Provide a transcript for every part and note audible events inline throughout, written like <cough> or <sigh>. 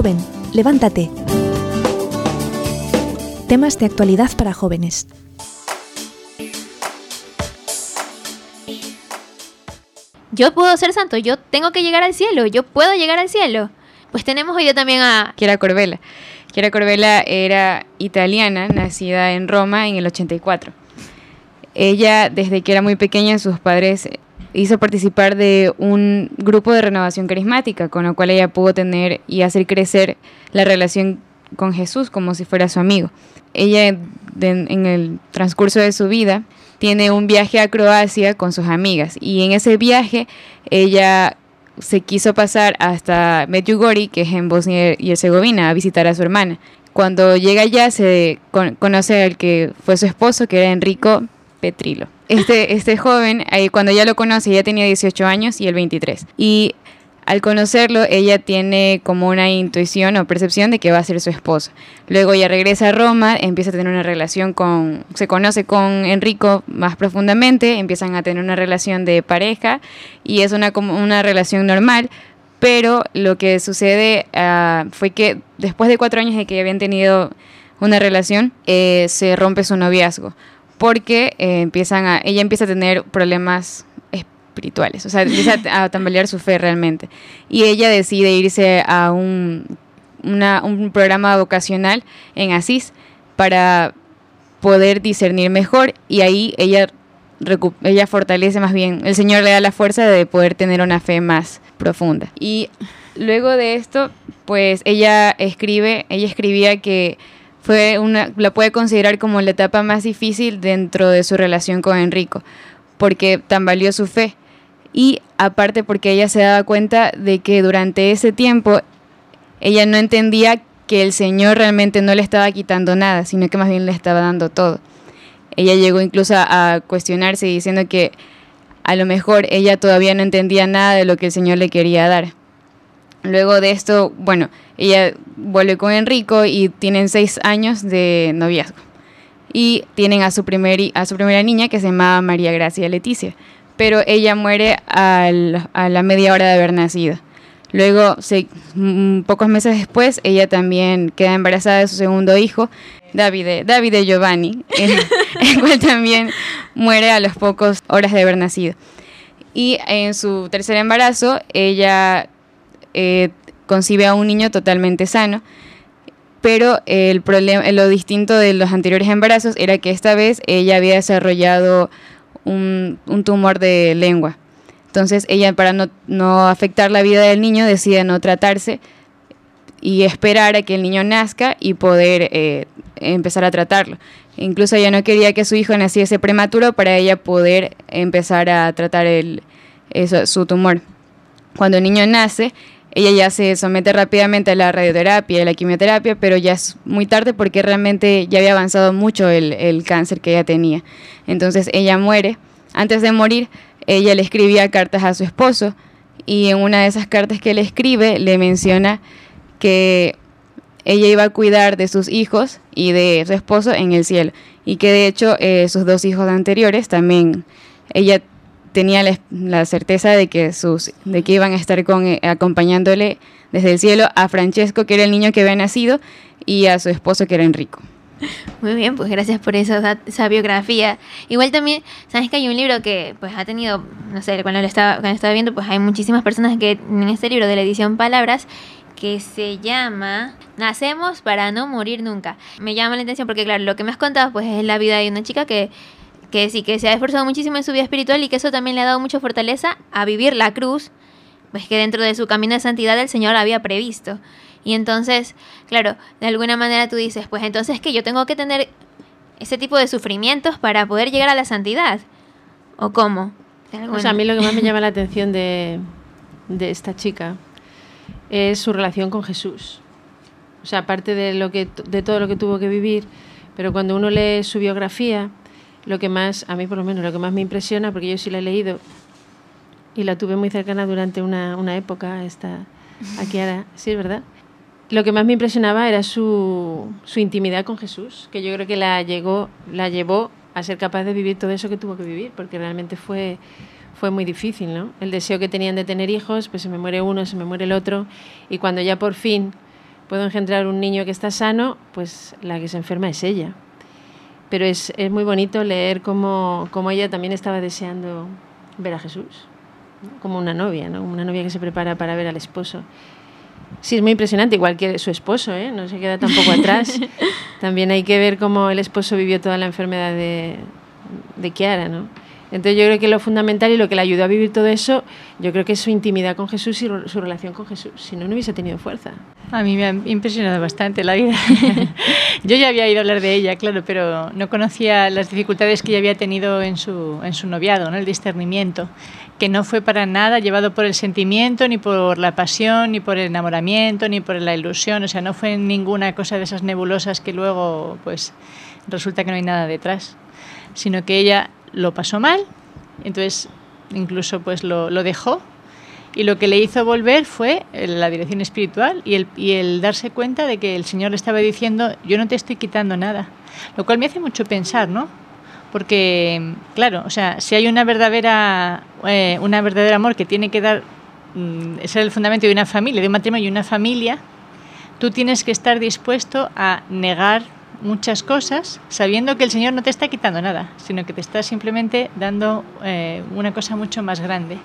Joven, levántate. Temas de actualidad para jóvenes. Yo puedo ser santo, yo tengo que llegar al cielo, yo puedo llegar al cielo. Pues tenemos hoy también a... Chiara Corbella. Chiara Corbella era italiana, nacida en Roma en el 84. Ella, desde que era muy pequeña, sus padres hizo participar de un grupo de renovación carismática, con lo cual ella pudo tener y hacer crecer la relación con Jesús como si fuera su amigo. Ella, en el transcurso de su vida, tiene un viaje a Croacia con sus amigas y en ese viaje ella se quiso pasar hasta Medjugorje, que es en Bosnia y Herzegovina, a visitar a su hermana. Cuando llega allá se conoce al que fue su esposo, que era Enrico Petrilo. Este, este joven, ahí cuando ella lo conoce, ella tenía 18 años y él 23. Y al conocerlo, ella tiene como una intuición o percepción de que va a ser su esposo. Luego ella regresa a Roma, empieza a tener una relación con, se conoce con Enrico más profundamente, empiezan a tener una relación de pareja y es una, una relación normal, pero lo que sucede uh, fue que después de cuatro años de que habían tenido una relación, eh, se rompe su noviazgo porque eh, empiezan a, ella empieza a tener problemas espirituales, o sea, empieza a tambalear su fe realmente. Y ella decide irse a un, un programa vocacional en Asís para poder discernir mejor y ahí ella, ella fortalece más bien, el Señor le da la fuerza de poder tener una fe más profunda. Y luego de esto, pues ella escribe, ella escribía que fue una, la puede considerar como la etapa más difícil dentro de su relación con Enrico, porque tambaleó su fe y aparte porque ella se daba cuenta de que durante ese tiempo ella no entendía que el Señor realmente no le estaba quitando nada, sino que más bien le estaba dando todo. Ella llegó incluso a cuestionarse diciendo que a lo mejor ella todavía no entendía nada de lo que el Señor le quería dar. Luego de esto, bueno, ella vuelve con Enrico y tienen seis años de noviazgo. Y tienen a su, primera niña que se llama María Gracia Leticia pero ella muere a la media hora de haber nacido. Luego, mm, pocos meses después, ella también queda embarazada de su segundo hijo, Davide, Davide Giovanni, <laughs> el, cual también muere a los pocos horas de haber nacido. Y en su tercer embarazo, ella eh, concibe a un niño totalmente sano, pero el problema, lo distinto de los anteriores embarazos era que esta vez ella había desarrollado un, tumor de lengua. Entonces ella para no, afectar la vida del niño decide no tratarse y esperar a que el niño nazca y poder eh, empezar a tratarlo. Incluso ella no quería que su hijo naciese prematuro para ella poder empezar a tratar su tumor. Cuando el niño nace, ella ya se somete rápidamente a la radioterapia y a la quimioterapia, pero ya es muy tarde porque realmente ya había avanzado mucho el, cáncer que ella tenía. Entonces ella muere. Antes de morir, ella le escribía cartas a su esposo y en una de esas cartas que le escribe le menciona que ella iba a cuidar de sus hijos y de su esposo en el cielo y que de hecho eh, sus dos hijos anteriores también ella tenía la, certeza de que, sus, de que iban a estar con, eh, acompañándole desde el cielo a Francesco, que era el niño que había nacido, y a su esposo, que era Enrico. Muy bien, pues gracias por esa, esa biografía. Igual también, sabes que hay un libro que pues ha tenido, no sé, cuando lo estaba, cuando estaba viendo, pues hay muchísimas personas que en este libro de la edición Palabras que se llama Nacemos para no morir nunca. Me llama la atención porque claro, lo que me has contado pues es la vida de una chica que que sí, que se ha esforzado muchísimo en su vida espiritual y que eso también le ha dado mucha fortaleza a vivir la cruz, pues que dentro de su camino de santidad el Señor había previsto. Y entonces, claro, de alguna manera tú dices, pues entonces que yo tengo que tener ese tipo de sufrimientos para poder llegar a la santidad. ¿O cómo? O sea, a mí lo que más me <laughs> llama la atención de, de esta chica es su relación con Jesús. O sea, aparte de, lo que, de todo lo que tuvo que vivir, pero cuando uno lee su biografía, lo que más, a mí por lo menos, lo que más me impresiona, porque yo sí la he leído y la tuve muy cercana durante una, una época, esta, aquí ahora, <laughs> sí, es verdad. Lo que más me impresionaba era su, su intimidad con Jesús, que yo creo que la, llegó, la llevó a ser capaz de vivir todo eso que tuvo que vivir, porque realmente fue, fue muy difícil, ¿no? El deseo que tenían de tener hijos, pues se me muere uno, se me muere el otro, y cuando ya por fin puedo engendrar un niño que está sano, pues la que se enferma es ella. Pero es, es muy bonito leer cómo, cómo, ella también estaba deseando ver a Jesús, como una novia, ¿no? una novia que se prepara para ver al esposo. Sí, es muy impresionante, igual que su esposo, ¿eh? no se queda tampoco atrás. <laughs> También hay que ver cómo el esposo vivió toda la enfermedad de, de Kiara, ¿no? Entonces yo creo que lo fundamental y lo que le ayudó a vivir todo eso, yo creo que es su intimidad con Jesús y su relación con Jesús. Si no, no hubiese tenido fuerza. A mí me ha impresionado bastante la vida. <laughs> yo ya había oído hablar de ella, claro, pero no conocía las dificultades que ella había tenido en su, en su noviado, ¿no? el discernimiento, que no fue para nada llevado por el sentimiento, ni por la pasión, ni por el enamoramiento, ni por la ilusión. O sea, no fue ninguna cosa de esas nebulosas que luego, pues, resulta que no hay nada detrás, sino que ella lo pasó mal, entonces incluso pues lo, lo dejó y lo que le hizo volver fue la dirección espiritual y el, y el darse cuenta de que el Señor le estaba diciendo, yo no te estoy quitando nada. Lo cual me hace mucho pensar, ¿no? Porque, claro, o sea, si hay una verdadera, eh, una verdadera amor que tiene que dar, mm, ser el fundamento de una familia, de un matrimonio y una familia, tú tienes que estar dispuesto a negar muchas cosas sabiendo que el Señor no te está quitando nada, sino que te está simplemente dando eh, una cosa mucho más grande.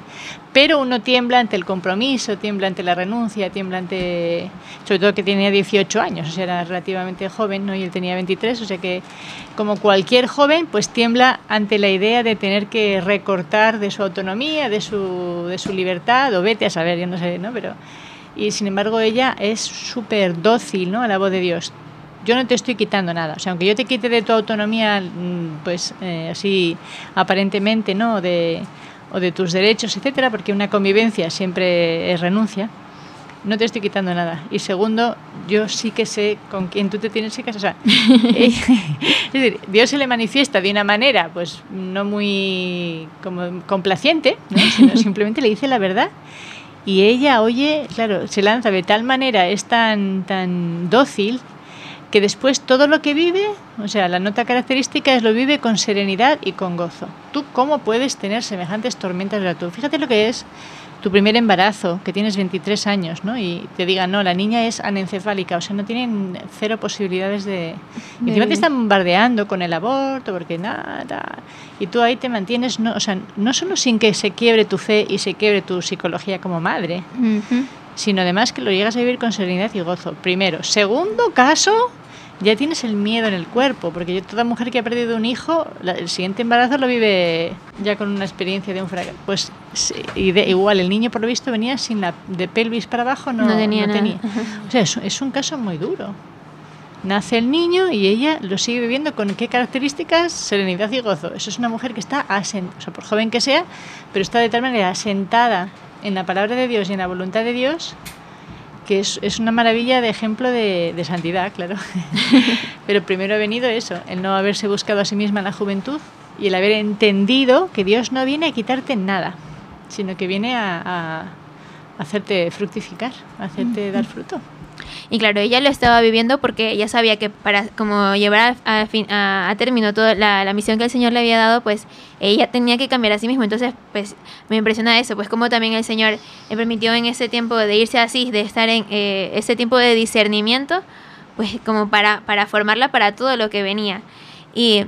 Pero uno tiembla ante el compromiso, tiembla ante la renuncia, tiembla ante, sobre todo que tenía 18 años, o sea, era relativamente joven, ¿no? y él tenía 23, o sea que como cualquier joven, pues tiembla ante la idea de tener que recortar de su autonomía, de su, de su libertad, o vete a saber, yo no sé, ¿no? Pero, y sin embargo ella es súper dócil ¿no? a la voz de Dios yo no te estoy quitando nada. O sea, aunque yo te quite de tu autonomía, mm, pues eh, así aparentemente, ¿no? De, o de tus derechos, etcétera, porque una convivencia siempre es renuncia, no te estoy quitando nada. Y segundo, yo sí que sé con quién tú te tienes que casar. O sea, <laughs> es decir, Dios se le manifiesta de una manera, pues no muy como complaciente, ¿no? sino <laughs> simplemente le dice la verdad. Y ella oye, claro, se lanza de tal manera, es tan, tan dócil que después todo lo que vive, o sea, la nota característica es lo vive con serenidad y con gozo. ¿Tú cómo puedes tener semejantes tormentas de la tú? Fíjate lo que es tu primer embarazo, que tienes 23 años, ¿no? Y te digan, no, la niña es anencefálica, o sea, no tienen cero posibilidades de... Y encima te están bombardeando con el aborto, porque nada... Y tú ahí te mantienes, no, o sea, no solo sin que se quiebre tu fe y se quiebre tu psicología como madre, sino además que lo llegas a vivir con serenidad y gozo. Primero. Segundo caso, ya tienes el miedo en el cuerpo, porque toda mujer que ha perdido un hijo, el siguiente embarazo lo vive ya con una experiencia de un fracaso. Pues igual, el niño por lo visto venía sin la de pelvis para abajo, no, tenía. O sea, es, un caso muy duro. Nace el niño y ella lo sigue viviendo con qué características, serenidad y gozo. Eso es una mujer que está asentada, o sea, por joven que sea, pero está de tal manera asentada en la palabra de Dios y en la voluntad de Dios que es, es, una maravilla de ejemplo de, de santidad, claro. <laughs> Pero primero ha venido eso, el no haberse buscado a sí misma en la juventud y el haber entendido que Dios no viene a quitarte nada, sino que viene a, a hacerte fructificar, a hacerte dar fruto. Y claro, ella lo estaba viviendo porque ella sabía que para como llevar a, a, término toda la, la, misión que el Señor le había dado, pues ella tenía que cambiar a sí misma. Entonces, pues me impresiona eso, pues como también el Señor le permitió en ese tiempo de irse así, de estar en eh, ese tiempo de discernimiento, pues como para, para formarla para todo lo que venía. Y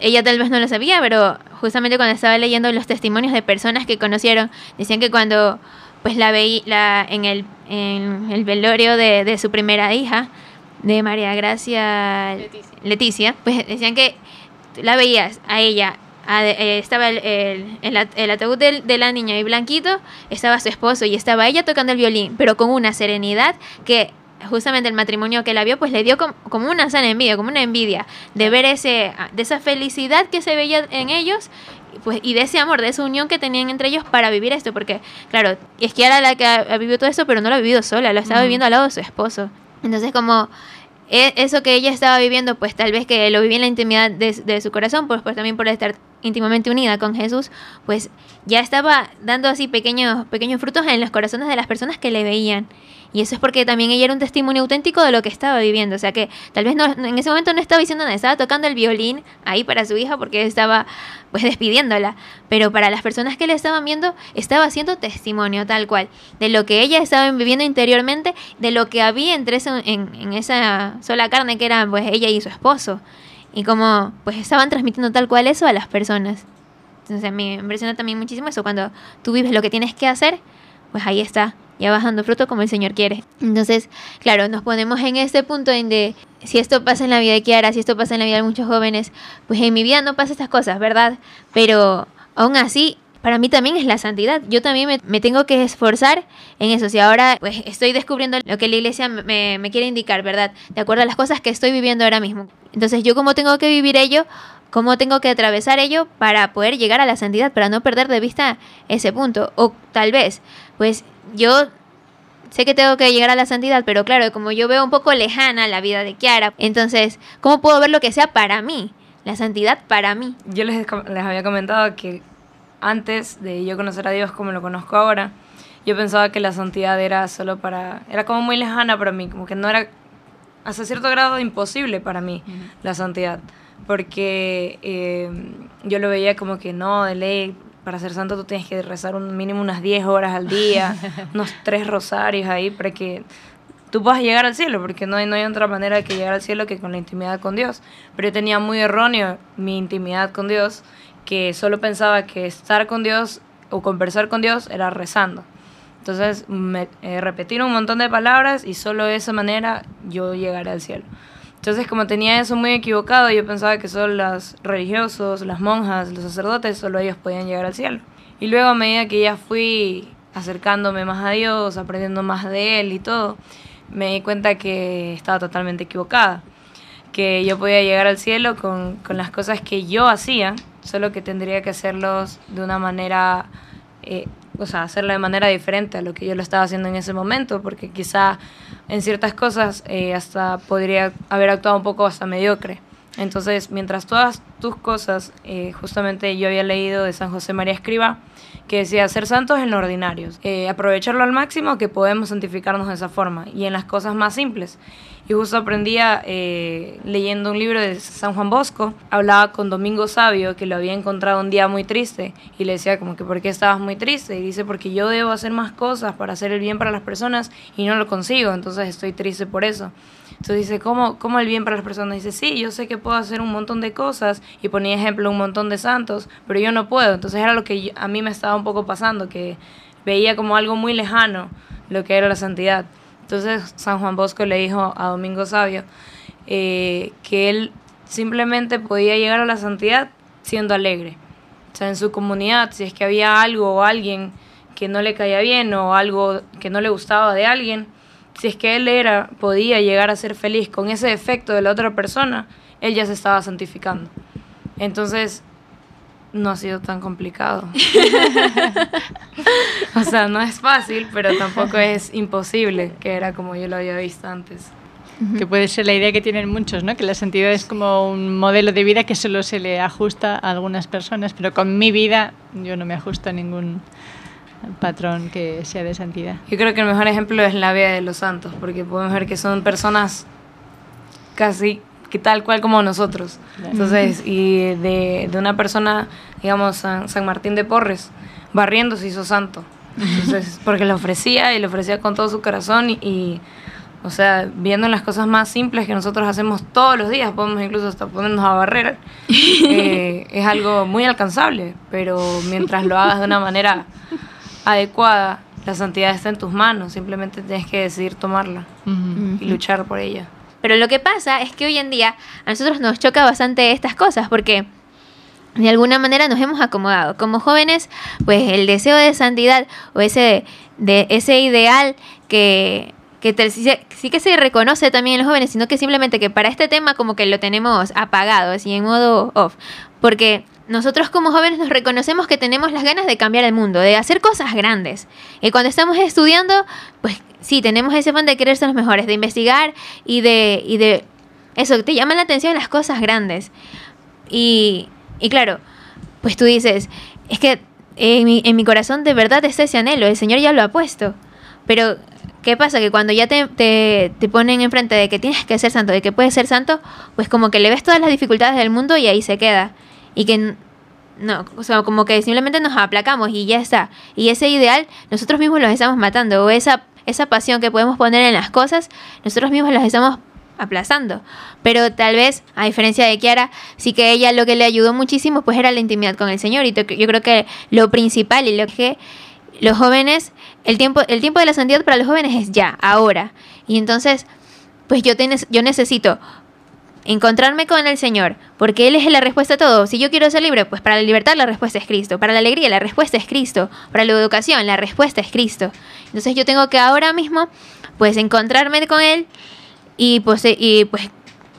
ella tal vez no lo sabía, pero justamente cuando estaba leyendo los testimonios de personas que conocieron, decían que cuando pues la veía la, en, el, en el velorio de, de, su primera hija, de María Gracia Leticia. Leticia, pues decían que la veías a ella, a, eh, estaba el, el, el, el ataúd de, de, la niña y Blanquito, estaba su esposo y estaba ella tocando el violín, pero con una serenidad que justamente el matrimonio que la vio, pues le dio como, como, una sana envidia, como una envidia de ver ese, de esa felicidad que se veía en ellos pues, y de ese amor, de esa unión que tenían entre ellos para vivir esto, porque claro, es que era la que ha, vivido todo eso, pero no lo ha vivido sola, lo estaba uh -huh. viviendo al lado de su esposo. Entonces como eso que ella estaba viviendo, pues tal vez que lo vivía en la intimidad de, de, su corazón, pues, pues también por estar íntimamente unida con Jesús, pues ya estaba dando así pequeños, pequeños frutos en los corazones de las personas que le veían. Y eso es porque también ella era un testimonio auténtico de lo que estaba viviendo. O sea que tal vez no, en ese momento no estaba diciendo nada, estaba tocando el violín ahí para su hija porque estaba pues despidiéndola. Pero para las personas que le estaban viendo, estaba haciendo testimonio tal cual de lo que ella estaba viviendo interiormente, de lo que había entre en, en esa sola carne que era pues ella y su esposo. Y como pues estaban transmitiendo tal cual eso a las personas. Entonces me impresiona también muchísimo eso, cuando tú vives lo que tienes que hacer, pues ahí está, ya bajando fruto como el Señor quiere. Entonces, claro, nos ponemos en este punto en de si esto pasa en la vida de Kiara, si esto pasa en la vida de muchos jóvenes, pues en mi vida no pasa estas cosas, ¿verdad? Pero aún así, para mí también es la santidad. Yo también me, tengo que esforzar en eso. Si ahora pues estoy descubriendo lo que la iglesia me, me quiere indicar, ¿verdad? De acuerdo a las cosas que estoy viviendo ahora mismo. Entonces, yo como tengo que vivir ello, cómo tengo que atravesar ello para poder llegar a la santidad, para no perder de vista ese punto. O tal vez, pues yo sé que tengo que llegar a la santidad, pero claro, como yo veo un poco lejana la vida de Kiara, entonces, ¿cómo puedo ver lo que sea para mí? La santidad para mí. Yo les, les había comentado que antes de yo conocer a Dios como lo conozco ahora, yo pensaba que la santidad era solo para, era como muy lejana para mí, como que no era hasta cierto grado imposible para mí la santidad porque eh, yo lo veía como que no, de ley, para ser santo tú tienes que rezar un mínimo unas 10 horas al día, <laughs> unos tres rosarios ahí para que tú puedas llegar al cielo, porque no hay, no hay otra manera de que llegar al cielo que con la intimidad con Dios. Pero yo tenía muy erróneo mi intimidad con Dios, que solo pensaba que estar con Dios o conversar con Dios era rezando. Entonces me eh, repetir un montón de palabras y solo de esa manera yo llegaré al cielo. Entonces, como tenía eso muy equivocado, yo pensaba que solo los religiosos, las monjas, los sacerdotes, solo ellos podían llegar al cielo. Y luego, a medida que ya fui acercándome más a Dios, aprendiendo más de Él y todo, me di cuenta que estaba totalmente equivocada. Que yo podía llegar al cielo con, con las cosas que yo hacía, solo que tendría que hacerlos de una manera eh, o sea, hacerlo de manera diferente a lo que yo lo estaba haciendo en ese momento, porque quizá en ciertas cosas eh, hasta podría haber actuado un poco hasta mediocre. Entonces, mientras todas tus cosas, eh, justamente yo había leído de San José María Escriba, que decía, ser santos en lo ordinario, eh, aprovecharlo al máximo que podemos santificarnos de esa forma, y en las cosas más simples. Y justo aprendía eh, leyendo un libro de San Juan Bosco, hablaba con Domingo Sabio, que lo había encontrado un día muy triste, y le decía como que, ¿por qué estabas muy triste? Y dice, porque yo debo hacer más cosas para hacer el bien para las personas y no lo consigo, entonces estoy triste por eso. Entonces dice, ¿cómo, ¿cómo el bien para las personas? Dice, sí, yo sé que puedo hacer un montón de cosas y ponía ejemplo un montón de santos, pero yo no puedo. Entonces era lo que a mí me estaba un poco pasando, que veía como algo muy lejano lo que era la santidad. Entonces San Juan Bosco le dijo a Domingo Sabio eh, que él simplemente podía llegar a la santidad siendo alegre. O sea, en su comunidad, si es que había algo o alguien que no le caía bien o algo que no le gustaba de alguien, si es que él era, podía llegar a ser feliz con ese defecto de la otra persona, él ya se estaba santificando. Entonces, no ha sido tan complicado. <laughs> o sea, no es fácil, pero tampoco es imposible, que era como yo lo había visto antes. Que puede ser la idea que tienen muchos, ¿no? Que la santidad es como un modelo de vida que solo se le ajusta a algunas personas, pero con mi vida yo no me ajusto a ningún patrón que sea de santidad. Yo creo que el mejor ejemplo es la vida de los santos, porque podemos ver que son personas casi que tal cual como nosotros. Entonces, y de, de una persona, digamos, San, San, Martín de Porres, barriendo se hizo santo. Entonces, <laughs> porque lo ofrecía y lo ofrecía con todo su corazón y, o sea, viendo las cosas más simples que nosotros hacemos todos los días, podemos incluso hasta ponernos a barrer, <laughs> eh, es algo muy alcanzable, pero mientras lo hagas de una manera adecuada, la santidad está en tus manos, simplemente tienes que decidir tomarla y luchar por ella. Pero lo que pasa es que hoy en día a nosotros nos choca bastante estas cosas porque de alguna manera nos hemos acomodado. Como jóvenes, pues el deseo de santidad o ese, de, ese ideal que, que sí que se reconoce también en los jóvenes, sino que simplemente que para este tema como que lo tenemos apagado, así en modo off. Porque nosotros como jóvenes nos reconocemos que tenemos las ganas de cambiar el mundo, de hacer cosas grandes. Y cuando estamos estudiando, pues sí, tenemos ese fan de querer ser los mejores, de investigar y de, y de eso, te llaman la atención las cosas grandes. Y, y claro, pues tú dices, es que en mi, en mi corazón de verdad está ese anhelo, el Señor ya lo ha puesto. Pero ¿Qué pasa? Que cuando ya te, te, te, ponen enfrente de que tienes que ser santo, de que puedes ser santo, pues como que le ves todas las dificultades del mundo y ahí se queda. Y que no, o sea, como que simplemente nos aplacamos y ya está. Y ese ideal nosotros mismos los estamos matando. O esa, esa pasión que podemos poner en las cosas, nosotros mismos los estamos aplazando. Pero tal vez, a diferencia de Kiara, sí que ella lo que le ayudó muchísimo pues era la intimidad con el Señor. Y yo creo que lo principal y lo que los jóvenes, el tiempo, el tiempo de la santidad para los jóvenes es ya, ahora. Y entonces, pues yo, yo necesito encontrarme con el Señor, porque Él es la respuesta a todo. Si yo quiero ser libre, pues para la libertad la respuesta es Cristo, para la alegría la respuesta es Cristo, para la educación la respuesta es Cristo. Entonces yo tengo que ahora mismo, pues encontrarme con Él y pues, y pues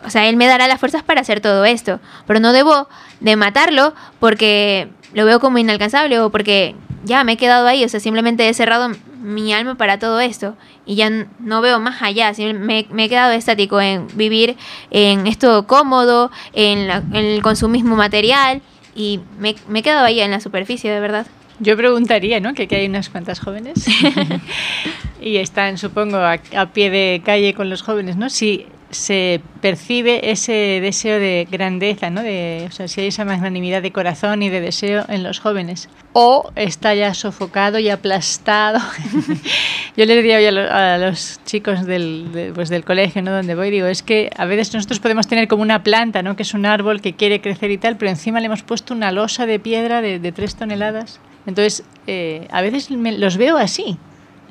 o sea, Él me dará las fuerzas para hacer todo esto, pero no debo de matarlo porque lo veo como inalcanzable o porque ya me he quedado ahí, o sea, simplemente he cerrado mi alma para todo esto y ya no veo más allá, me, me he quedado estático en vivir en esto cómodo, en, el consumismo material y me, me he quedado ahí en la superficie, de verdad. Yo preguntaría, ¿no? Que aquí hay unas cuantas jóvenes <laughs> y están, supongo, a, a, pie de calle con los jóvenes, ¿no? Si se percibe ese deseo de grandeza, ¿no? De, o sea, si hay esa magnanimidad de corazón y de deseo en los jóvenes. O está ya sofocado y aplastado. <laughs> Yo le diría hoy a, los chicos del, pues del colegio, ¿no? Donde voy, digo, es que a veces nosotros podemos tener como una planta, ¿no? Que es un árbol que quiere crecer y tal, pero encima le hemos puesto una losa de piedra de, tres toneladas. Entonces, eh, a veces los veo así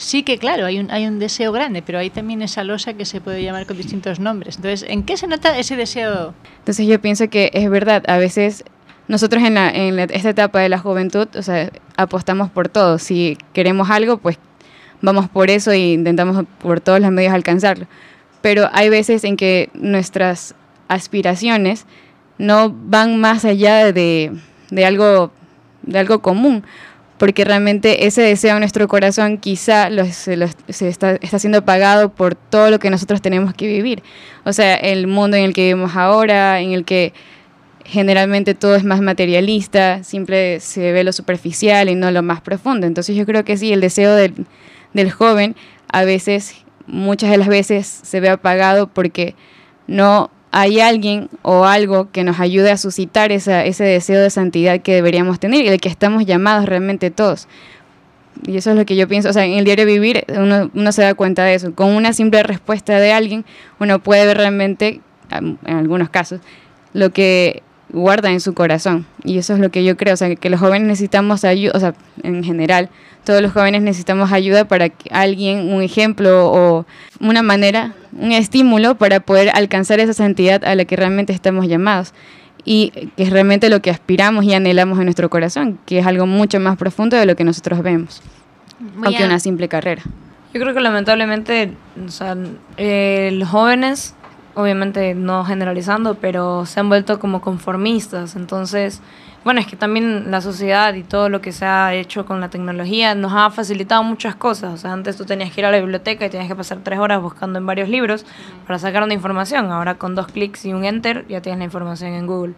sí que claro, hay un, hay un deseo grande, pero hay también esa losa que se puede llamar con distintos nombres. Entonces, ¿en qué se nota ese deseo? Entonces yo pienso que es verdad, a veces nosotros en, esta etapa de la juventud, o sea, apostamos por todo. Si queremos algo, pues vamos por eso e intentamos por todos los medios alcanzarlo. Pero hay veces en que nuestras aspiraciones no van más allá de, de algo, de algo común porque realmente ese deseo en nuestro corazón quizá se, está, está, siendo pagado por todo lo que nosotros tenemos que vivir. O sea, el mundo en el que vivimos ahora, en el que generalmente todo es más materialista, siempre se ve lo superficial y no lo más profundo. Entonces yo creo que sí, el deseo del, del joven a veces, muchas de las veces se ve apagado porque no hay alguien o algo que nos ayude a suscitar ese deseo de santidad que deberíamos tener y del que estamos llamados realmente todos. Y eso es lo que yo pienso, o sea, en el diario vivir uno, uno se da cuenta de eso. Con una simple respuesta de alguien, uno puede ver realmente, en algunos casos, lo que guarda en su corazón. Y eso es lo que yo creo, o sea, que los jóvenes necesitamos ayuda, o sea, en general, todos los jóvenes necesitamos ayuda para que alguien, un ejemplo o una manera, un estímulo para poder alcanzar esa santidad a la que realmente estamos llamados y que es realmente lo que aspiramos y anhelamos en nuestro corazón, que es algo mucho más profundo de lo que nosotros vemos, aunque una simple carrera. Yo creo que lamentablemente o sea, eh, los jóvenes, obviamente no generalizando, pero se han vuelto como conformistas, entonces bueno, es que también la sociedad y todo lo que se ha hecho con la tecnología nos ha facilitado muchas cosas. O sea, antes tú tenías que ir a la biblioteca y tenías que pasar tres horas buscando en varios libros para sacar una información. Ahora con dos clics y un enter ya tienes la información en Google.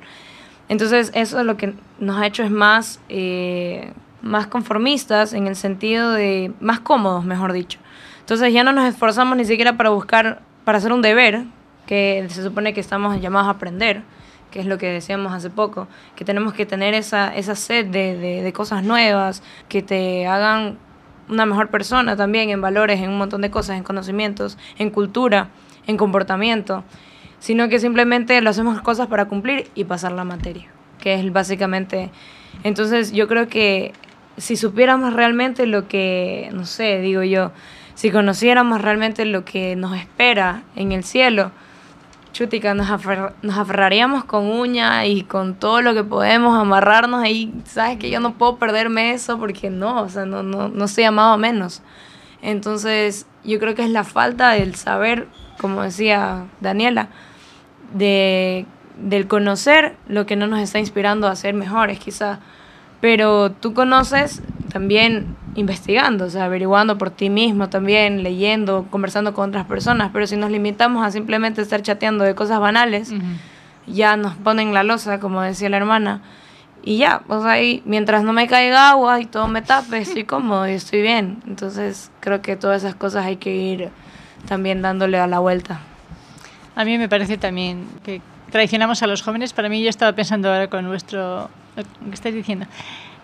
Entonces eso lo que nos ha hecho es más, eh, más conformistas en el sentido de más cómodos, mejor dicho. Entonces ya no nos esforzamos ni siquiera para buscar, para hacer un deber que se supone que estamos llamados a aprender que es lo que decíamos hace poco, que tenemos que tener esa, esa sed de, de, cosas nuevas, que te hagan una mejor persona también en valores, en un montón de cosas, en conocimientos, en cultura, en comportamiento, sino que simplemente lo hacemos cosas para cumplir y pasar la materia, que es básicamente... Entonces yo creo que si supiéramos realmente lo que, no sé, digo yo, si conociéramos realmente lo que nos espera en el cielo, chutica, nos, nos aferraríamos con uña y con todo lo que podemos, amarrarnos ahí, sabes que yo no puedo perderme eso porque no, o sea, no, no, no soy amado menos. Entonces, yo creo que es la falta del saber, como decía Daniela, de, del conocer lo que no nos está inspirando a ser mejores, quizá. Pero tú conoces también investigando, o sea, averiguando por ti mismo también, leyendo, conversando con otras personas, pero si nos limitamos a simplemente estar chateando de cosas banales, ya nos ponen la losa, como decía la hermana, y ya, o sea, ahí, mientras no me caiga agua y todo me tape, estoy <laughs> cómodo y estoy bien. Entonces creo que todas esas cosas hay que ir también dándole a la vuelta. A mí me parece también que traicionamos a los jóvenes. Para mí yo estaba pensando ahora con vuestro, lo que estáis diciendo,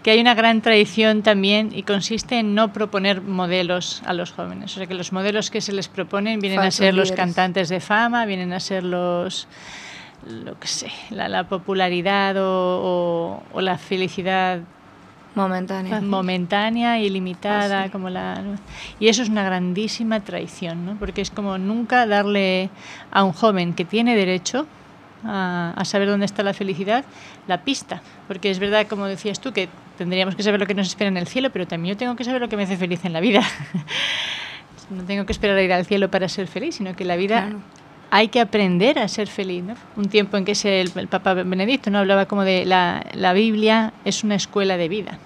que hay una gran tradición también y consiste en no proponer modelos a los jóvenes. O sea, que los modelos que se les proponen vienen a ser los cantantes de fama, vienen a ser los lo que sé, la, popularidad o, la felicidad momentánea, momentánea y limitada, ah, como la y eso es una grandísima traición, ¿no? Porque es como nunca darle a un joven que tiene derecho a, a, saber dónde está la felicidad la pista, porque es verdad, como decías tú, que tendríamos que saber lo que nos espera en el cielo, pero también yo tengo que saber lo que me hace feliz en la vida. <laughs> no tengo que esperar a ir al cielo para ser feliz, sino que la vida hay que aprender a ser feliz. ¿no? Un tiempo en que el, el, Papa Benedicto no hablaba como de la, la, Biblia es una escuela de vida.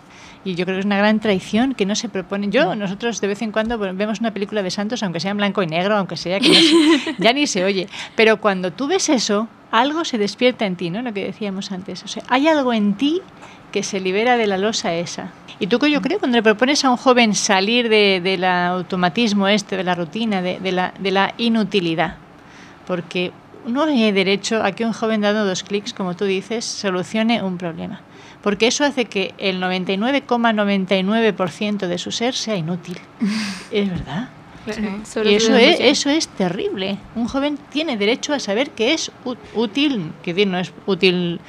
Y yo creo que es una gran traición que no se propone. Yo, nosotros de vez en cuando vemos una película de santos, aunque sea en blanco y negro, aunque sea que <laughs> ya ni se oye. Pero cuando tú ves eso, algo se despierta en ti, ¿no? Lo que decíamos antes. O sea, hay algo en ti que se libera de la losa esa. Y tú, yo creo, cuando le propones a un joven salir del de automatismo este, de la rutina, de, de, la, de la inutilidad, porque no hay derecho a que un joven dando dos clics, como tú dices, solucione un problema. Porque eso hace que el 99,99% de su ser sea inútil. <laughs> ¿Es verdad? Y eso es, eso es terrible. Un joven tiene derecho a saber que es útil, que no es útil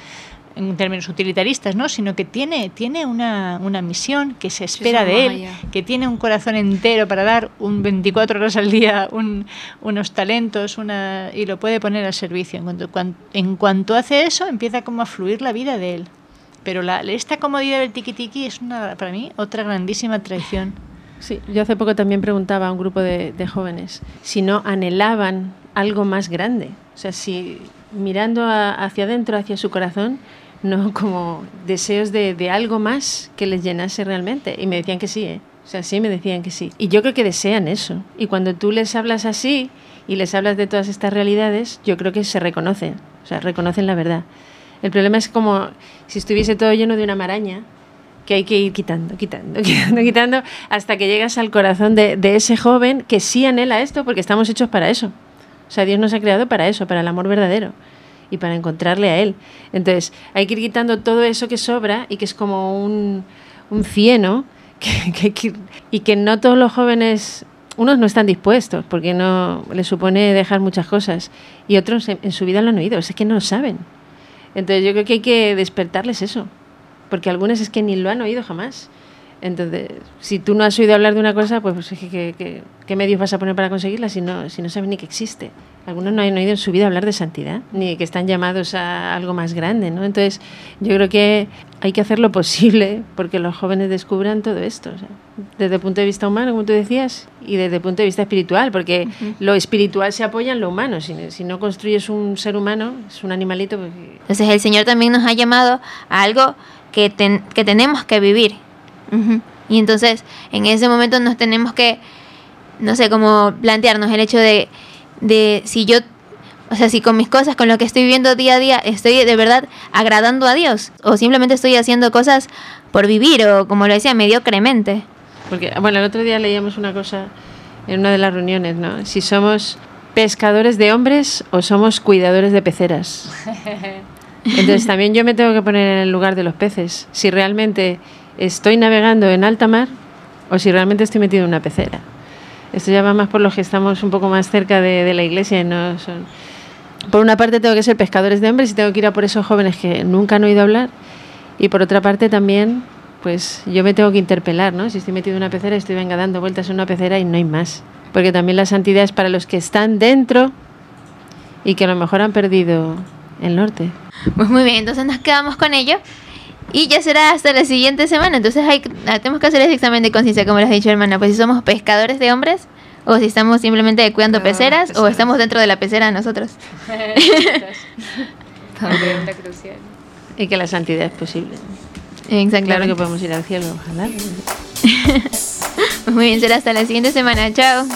en términos utilitaristas, ¿no? sino que tiene, tiene una, una misión que se espera de él, que tiene un corazón entero para dar un 24 horas al día, un, unos talentos una, y lo puede poner al servicio. En cuanto, en cuanto hace eso, empieza como a fluir la vida de él. Pero la, esta comodidad del tiki-tiki es una, para mí otra grandísima traición. Sí, yo hace poco también preguntaba a un grupo de, jóvenes si no anhelaban algo más grande. O sea, si mirando hacia adentro, hacia su corazón, no <laughs> como deseos de, de, algo más que les llenase realmente. Y me decían que sí, ¿eh? O sea, sí me decían que sí. Y yo creo que desean eso. Y cuando tú les hablas así y les hablas de todas estas realidades, yo creo que se reconocen. O sea, reconocen la verdad. El problema es como si estuviese todo lleno de una maraña que hay que ir quitando, quitando, <laughs> quitando, quitando, hasta que llegas al corazón de, ese joven que sí anhela esto porque estamos hechos para eso. O sea, Dios nos ha creado para eso, para el amor verdadero y para encontrarle a Él. Entonces, hay que ir quitando todo eso que sobra y que es como un, un cieno <laughs> y que no todos los jóvenes, unos no están dispuestos porque no les supone dejar muchas cosas y otros en, su vida lo han oído, es que no lo saben. Entonces, yo creo que hay que despertarles eso, porque algunos es que ni lo han oído jamás. Entonces, si tú no has oído hablar de una cosa, pues, pues ¿qué, qué, medios vas a poner para conseguirla si no, si no sabes ni que existe? Algunos no han oído en su vida hablar de santidad, ni que están llamados a algo más grande, ¿no? Entonces, yo creo que hay que hacer lo posible porque los jóvenes descubran todo esto, desde el punto de vista humano, como tú decías, y desde el punto de vista espiritual, porque lo espiritual se apoya en lo humano. Si, si, no construyes un ser humano, es un animalito. Pues, Entonces, el Señor también nos ha llamado a algo que, que tenemos que vivir y entonces en ese momento nos tenemos que, no sé, como plantearnos el hecho de, de si yo, o sea, si con mis cosas, con lo que estoy viviendo día a día, estoy de verdad agradando a Dios o simplemente estoy haciendo cosas por vivir o como lo decía, mediocremente. Porque, bueno, el otro día leíamos una cosa en una de las reuniones, ¿no? Si somos pescadores de hombres o somos cuidadores de peceras. <laughs> Entonces también yo me tengo que poner en el lugar de los peces. Si realmente estoy navegando en alta mar o si realmente estoy metido en una pecera. Esto ya va más por los que estamos un poco más cerca de, la iglesia. No. Por una parte tengo que ser pescadores de hombres y tengo que ir a por esos jóvenes que nunca han oído hablar. Y por otra parte también, pues yo me tengo que interpelar, ¿no? Si estoy metido en una pecera, estoy venga dando vueltas en una pecera y no hay más. Porque también la santidad es para los que están dentro y que a lo mejor han perdido el norte. Pues muy bien, entonces nos quedamos con ello. Y ya será hasta la siguiente semana. Entonces hay, ah, tenemos que hacer ese examen de conciencia, como les has dicho, hermana. Pues si somos pescadores de hombres, o si estamos simplemente cuidando peceras, o estamos dentro de la pecera nosotros. <laughs> <laughs> pregunta crucial. Y que la santidad es posible. Exacto. Claro que podemos ir al cielo, ojalá. <laughs> Muy bien, será hasta la siguiente semana. Chao.